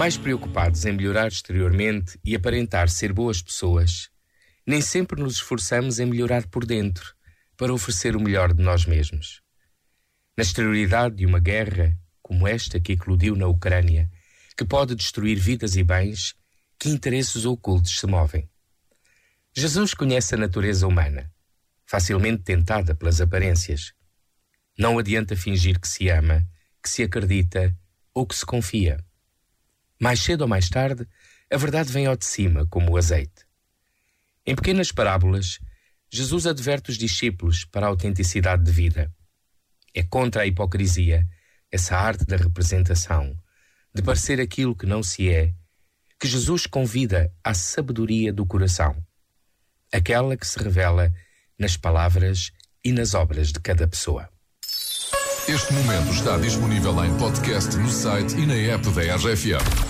Mais preocupados em melhorar exteriormente e aparentar ser boas pessoas, nem sempre nos esforçamos em melhorar por dentro para oferecer o melhor de nós mesmos. Na exterioridade de uma guerra como esta que eclodiu na Ucrânia, que pode destruir vidas e bens, que interesses ocultos se movem. Jesus conhece a natureza humana, facilmente tentada pelas aparências. Não adianta fingir que se ama, que se acredita ou que se confia. Mais cedo ou mais tarde, a verdade vem ao de cima, como o azeite. Em pequenas parábolas, Jesus adverte os discípulos para a autenticidade de vida. É contra a hipocrisia, essa arte da representação, de parecer aquilo que não se é, que Jesus convida à sabedoria do coração, aquela que se revela nas palavras e nas obras de cada pessoa. Este momento está disponível em podcast no site e na app da RFM.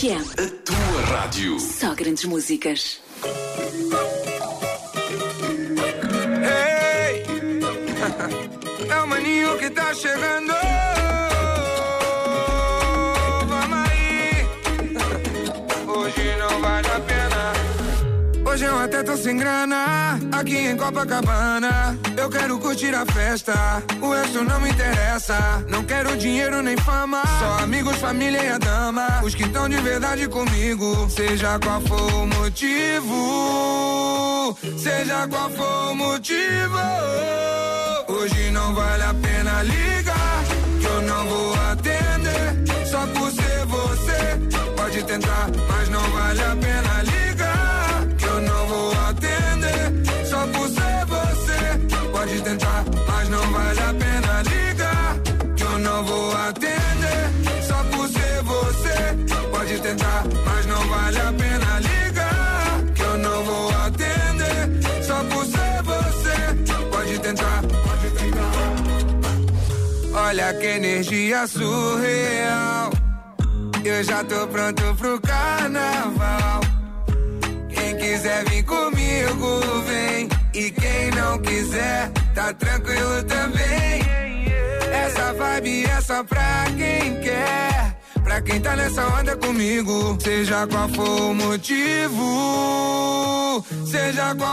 RFM, A tua rádio. só grandes músicas. Hey! É o maninho que tá chegando. Sem grana. Aqui em Copacabana. Eu quero curtir a festa. O resto não me interessa. Não quero dinheiro nem fama. Só amigos, família e a dama. Os que estão de verdade comigo. Seja qual for o motivo. Seja qual for o motivo. Hoje não vale a pena ligar. Que eu não vou atender. Só por ser você. Pode tentar, mas não vale a pena tentar, mas não vale a pena ligar. Que eu não vou atender. Só por ser você. Pode tentar, pode tentar. Olha que energia surreal. Eu já tô pronto pro carnaval. Quem quiser vir comigo, vem. E quem não quiser, tá tranquilo também. Essa vibe é só pra quem quer. Pra quem tá nessa onda comigo, seja qual for o motivo, seja qual